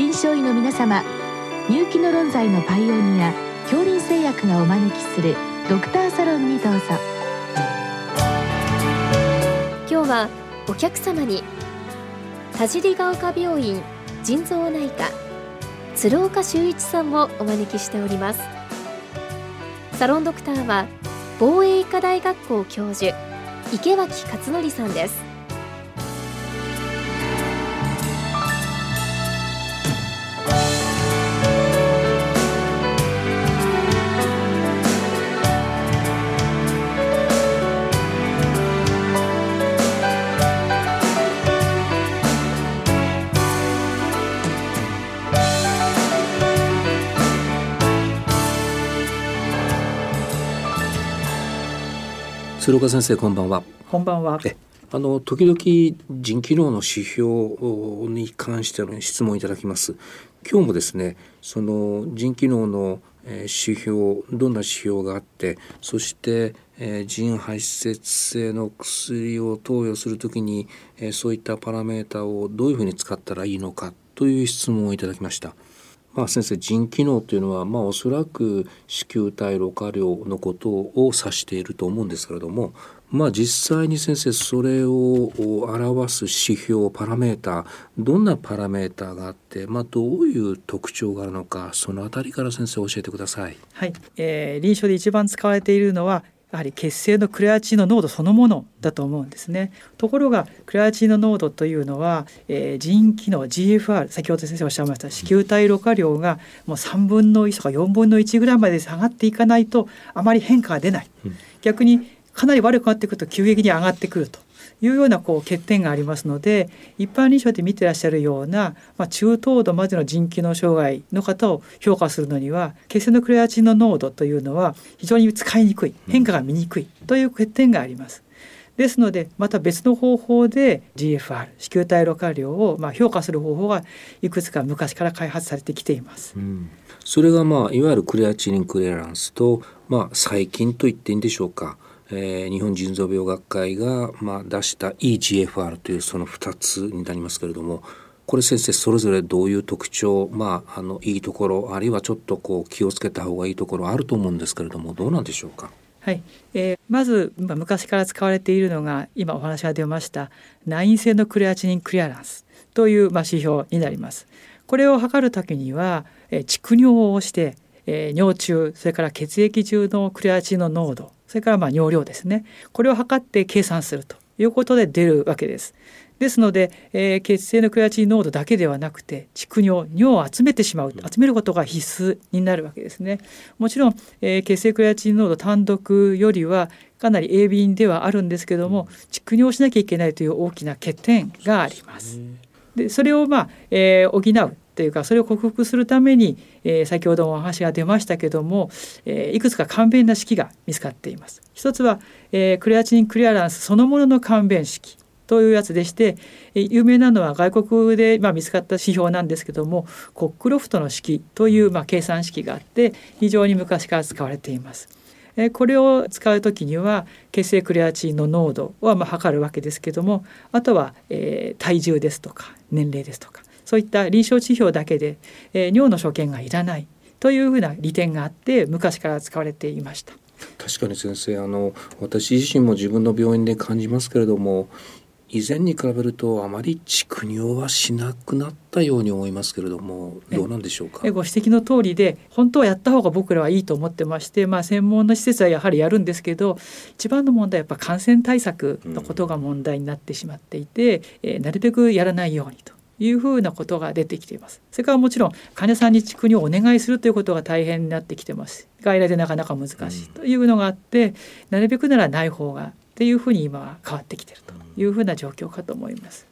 臨床医の皆様入気の論剤のパイオニア恐林製薬がお招きするドクターサロンにどうぞ。今日はお客様に田尻ヶ丘病院腎臓内科鶴岡修一さんをお招きしております。サロンドクターは防衛医科大学校教授池脇勝則さんです。鶴岡先生こんばんは。こんばんは。あの時々腎機能の指標に関しての質問いただきます。今日もですねその腎機能の指標どんな指標があってそして、えー、腎排泄性の薬を投与するときに、えー、そういったパラメータをどういうふうに使ったらいいのかという質問をいただきました。まあ、先生腎機能というのは、まあ、おそらく子宮体ろ過量のことを指していると思うんですけれども、まあ、実際に先生それを表す指標パラメータどんなパラメータがあって、まあ、どういう特徴があるのかそのあたりから先生教えてください。はい、えー、臨床で一番使われているのはやはり血清のクレアチンの濃度そのものだと思うんですね。ところがクレアチンの濃度というのは、えー、腎機能 GFR 先ほど先生おっしゃいました子宮体ろ過量がもう3分の1とか4分の1ぐらいまで下がっていかないとあまり変化が出ない。逆にかなり悪くなってくると急激に上がってくるというようなこう欠点がありますので一般臨床で見てらっしゃるような、まあ、中等度までの腎機能障害の方を評価するのには血清のクレアチンの濃度というのは非常に使いにくい変化が見にくいという欠点があります。ですのでまた別の方法で GFR 子宮体ろ過量をまあ評価する方法がいくつか昔から開発されてきています。うん、それがまあいわゆるクレアチニンクレアランスとまあ細菌と言っていいんでしょうか。えー、日本腎臓病学会が、まあ、出した EGFR というその2つになりますけれどもこれ先生それぞれどういう特徴まああのいいところあるいはちょっとこう気をつけた方がいいところあると思うんですけれどもどうなんでしょうか？はい、えー、まず、まあ、昔から使われているのが今お話が出ました内因性のクレアチニンクリアランスという、まあ、指標になります。これを測るときには、えー、蓄尿をして、えー、尿中それから血液中のクレアチンの濃度それからまあ尿量ですねこれを測って計算するということで出るわけです。ですので、えー、血清のクレアチン濃度だけではなくて蓄尿尿を集めてしまう集めることが必須になるわけですね。もちろん、えー、血清クレアチン濃度単独よりはかなり鋭敏ではあるんですけども蓄尿しなきゃいけないという大きな欠点があります。でそれをまあ、えー、補うというかそれを克服するために、えー、先ほどもお話が出ましたけども、えー、いくつか簡便な式が見つかっています。一つは、えー、クレアチニンクリアランスそのものの簡便式というやつでして、え有名なのは外国で、まあ、見つかった指標なんですけどもコックロフトの式という、まあ、計算式があって非常に昔から使われています。これを使う時には血清クレアチンの濃度はまあ測るわけですけどもあとは、えー、体重ですとか年齢ですとかそういった臨床指標だけで、えー、尿の所見がいらないというふうな利点があって昔から使われていました。確かに先生あの私自身も自分の病院で感じますけれども以前に比べるとあまり蓄尿はしなくなったように思いますけれどもどうなんでしょうか？ご指摘の通りで本当はやった方が僕らはいいと思ってまして、まあ、専門の施設はやはりやるんですけど一番の問題はやっぱ感染対策のことが問題になってしまっていて、うん、えー、なるべくやらないようにというふうなことが出てきています。それからもちろん患者さんに蓄尿をお願いするということが大変になってきてます。外来でなかなか難しいというのがあって、なるべくならない方がっていうふうに今は変わってきているというふうな状況かと思います。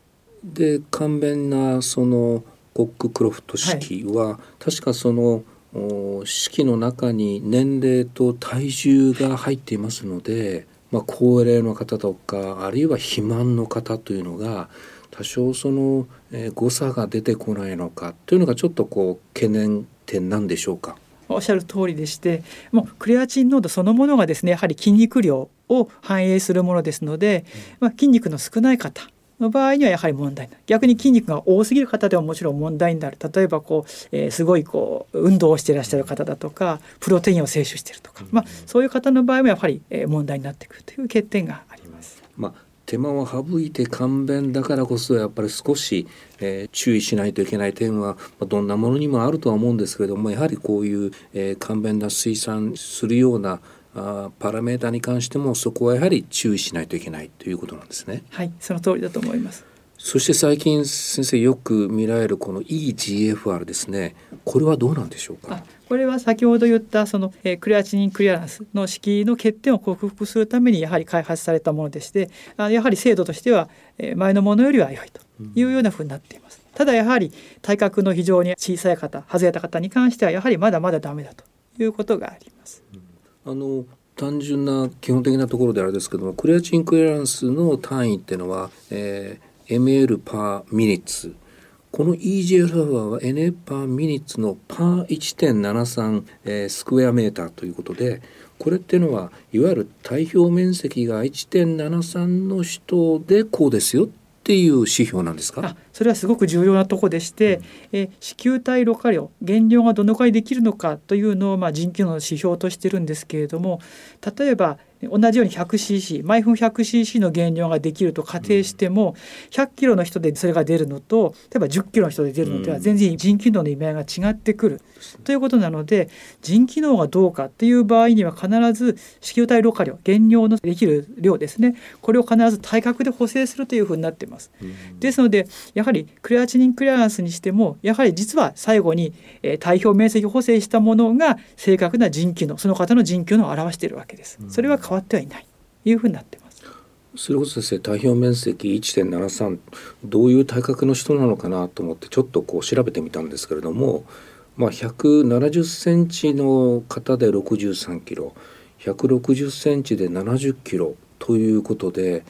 で簡便なそのコック・クロフト式は、はい、確かその式の中に年齢と体重が入っていますので、まあ、高齢の方とかあるいは肥満の方というのが多少その、えー、誤差が出てこないのかというのがちょっとこう懸念点なんでしょうか？おっしゃる通りでしてもうクレアチン濃度そのものがですねやはり筋肉量を反映するものですので、まあ、筋肉の少ない方の場合にはやはり問題になる逆に筋肉が多すぎる方でももちろん問題になる。例えばこう、えー、すごいこう運動をしていらっしゃる方だとかプロテインを摂取しているとか、まあ、そういう方の場合もやはり、えー、問題になってくるという欠点があります。まあ手間を省いて簡便だからこそやっぱり少し、えー、注意しないといけない点は、まあ、どんなものにもあるとは思うんですけれどもやはりこういう、えー、簡便な水産するようなあパラメータに関してもそこはやはり注意しないといけないということなんですね。はいその通りだと思いますそして最近先生よく見られるこの EGFR ですねこれはどうなんでしょうか？これは先ほど言ったその、えー、クレアチニンクリアランスの式の欠点を克服するためにやはり開発されたものでしてあやはり精度としては、えー、前のものよりは良いというようなふうになっています。ただやはり体格の非常に小さい方外れた方に関してはやはりまだまだダメだということがあります。あの単純な基本的なところであれですけどもクレアチンクリアランスの単位っていうのは、えー、ml パーミニッツこの NA パーミニッツのパー1.73、えー、スクエアメーターということでこれっていうのはいわゆる体表面積が1.73の人でこうですよっていう指標なんですか？それはすごく重要なとこでして、うん、え子宮体ろ過量減量がどのくらいできるのかというのを、まあ、人気の指標としてるんですけれども例えば同じように 100cc 毎分 100cc の減量ができると仮定しても100キロの人でそれが出るのと例えば10キロの人で出るのでは全然腎機能の意味合いが違ってくる。ということなので腎機能がどうかっていう場合には必ず子宮体ろ過量減量のできる量ですね。これを必ず体格で補正するというふうになっています。ですのでやはりクレアチニンクリアランスにしてもやはり実は最後に、えー、体表面積補正したものが正確な腎機能その方の腎機能を表しているわけです。それは変わってはいないというふうになってます。それこそ先生体表面積1.73どういう体格の人なのかなと思ってちょっとこう調べてみたんですけれども、まあ、170センチの方で63キロ160センチで70キロということで、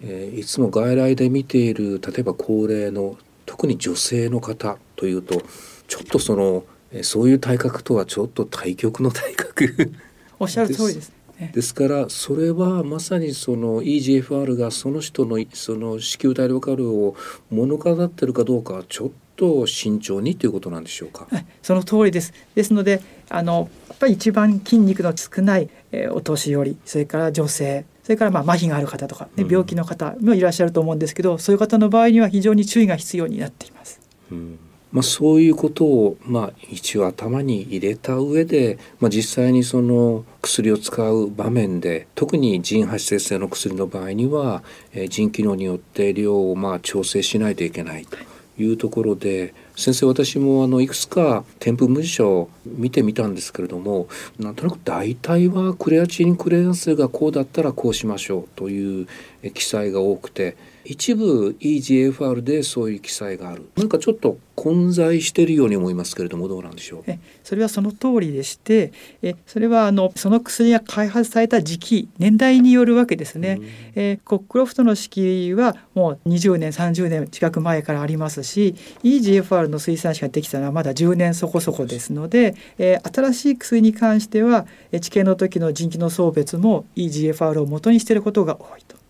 えー、いつも外来で見ている例えば高齢の特に女性の方というとちょっとそのそういう体格とはちょっと対極の体格おっしゃる通りです。ですからそれはまさにその EGFR がその人のその子宮体ロカルを物語ってるかどうかちょっと慎重にということなんでしょうか？その通りです。ですのであのやっぱり一番筋肉の少ない、えー、お年寄りそれから女性それからまあ麻痺がある方とか、ね、病気の方もいらっしゃると思うんですけど、うん、そういう方の場合には非常に注意が必要になっています。うんまあ、そういうことを、まあ、一応頭に入れた上で、まあ、実際にその薬を使う場面で特に腎発生性の薬の場合には、えー、腎機能によって量をまあ調整しないといけないというところで先生私もあのいくつか添付文書を見てみたんですけれどもなんとなく大体はクレアチニンクレアンスがこうだったらこうしましょうという記載が多くて一部 EGFR でそういう記載がある。なんかちょっと混在しているように思いますけれどもどうなんでしょう？えそれはその通りでしてえそれはあのその薬が開発された時期年代によるわけですね、えコックロフトの式はもう20年30年近く前からありますし EGFR の水産子ができたのはまだ10年そこそこですので、え新しい薬に関しては治験の時の腎機能送別も EGFR を元にしていることが多いと。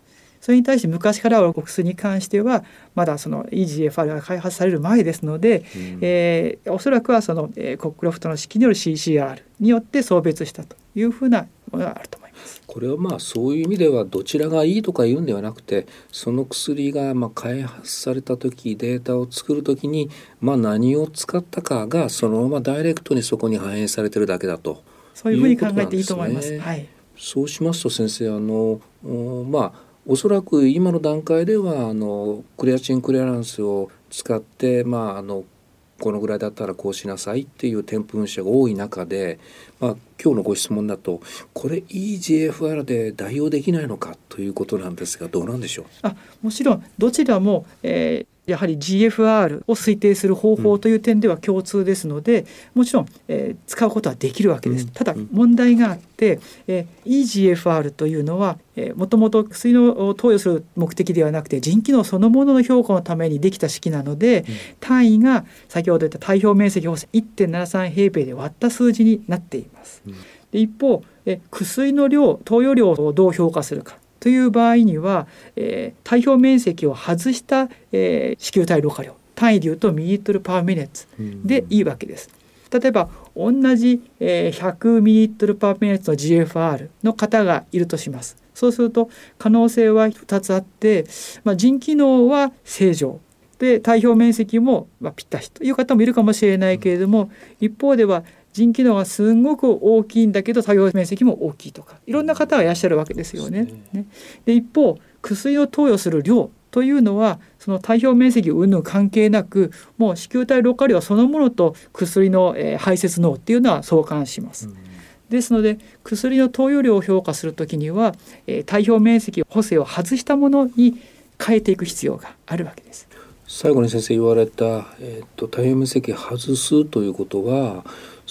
それに対して昔からあるお薬に関してはまだその EGFR が開発される前ですので、うん、えー、おそらくはその、えー、コックロフトの式による CCR によって送別したというふうなものがあると。これはまあそういう意味ではどちらがいいとか言うんではなくてその薬がまあ開発された時データを作る時にまあ何を使ったかがそのままダイレクトにそこに反映されてるだけだと。そういうふうに考えていいと思います。はい、そうしますと先生あのまあおそらく今の段階ではあのクレアチンクレアランスを使って、まあ、あのこのぐらいだったらこうしなさいっていう添付文書が多い中で、まあ、今日のご質問だとこれ EGFR で代用できないのかということなんですがどうなんでしょう？あもちろん。どちらも、えやはり GFR を推定する方法という点では共通ですので、もちろん、えー、使うことはできるわけです。ただ問題があって、えー、EGFR というのはもともと薬の投与する目的ではなくて腎機能そのものの評価のためにできた式なので、単位が先ほど言った体表面積を1.73平米で割った数字になっています。で一方え薬の量投与量をどう評価するかという場合には、えー、体表面積を外した、えー、子宮体ろ過量単位でいうとミリリットルパーミネッツでいいわけです。例えば同じ、えー、100ミリリットルパーミネッツの GFR の方がいるとします。そうすると可能性は2つあって、まあ、腎機能は正常で体表面積もまあぴったしという方もいるかもしれないけれども一方では腎機能がすごく大きいんだけど作業面積も大きいとかいろんな方がいらっしゃるわけですよね。ねで一方薬を投与する量というのはその体表面積云々関係なくもう子宮体ろ過量そのものと薬の、えー、排泄能っていうのは相関します。ですので薬の投与量を評価するときには、えー、体表面積補正を外したものに変えていく必要があるわけです。最後に先生言われた、えーと、と体表面積外すということは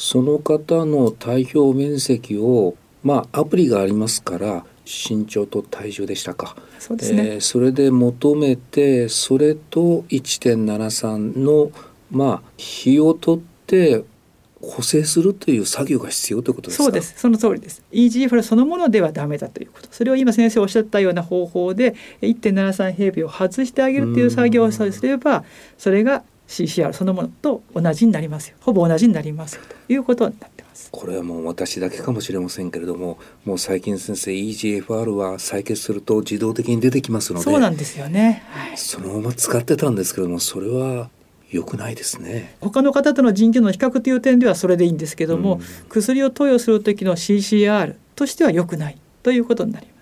その方の体表面積をまあアプリがありますから身長と体重でしたか。そうですね、えー、それで求めてそれと1.73のまあ比を取って補正するという作業が必要ということですか？そうです。その通りです。EGFR そのものではダメだということ。それを今先生おっしゃったような方法で1.73平米を外してあげるという作業をすればそれが CCR そのものと同じになりますよ。ほぼ同じになりますよということになってます。これはもう私だけかもしれませんけれどももう最近先生 EGFR は採血すると自動的に出てきますのでそうなんですよね、はい、そのまま使ってたんですけれどもそれは良くないですね。他の方との腎機能の比較という点ではそれでいいんですけども、うん、薬を投与する時の CCR としては良くないということになります、うん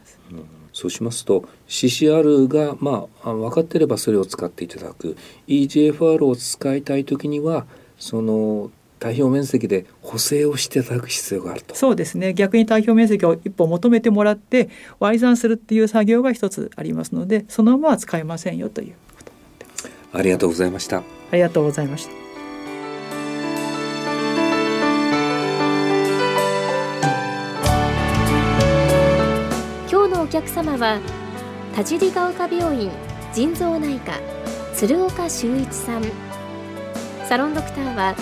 そうしますと CCR がまあ分かってればそれを使っていただく。EGFR を使いたい時にはその体表面積で補正をしていただく必要があると。そうですね。逆に体表面積を一歩求めてもらって割り算するっていう作業が一つありますのでそのまま使えませんよということになってます。ありがとうございました。ありがとうございました客様は田尻ヶ丘病院腎臓内科鶴岡修一さん。サロンドクターは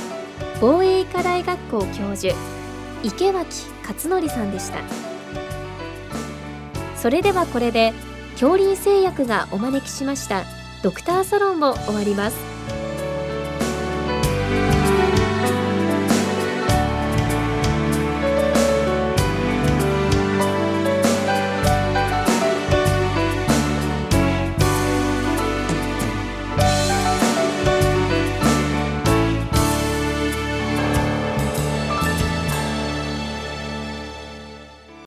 防衛医科大学校教授池脇勝則さんでした。それではこれで恐林製薬がお招きしましたドクターサロンを終わります。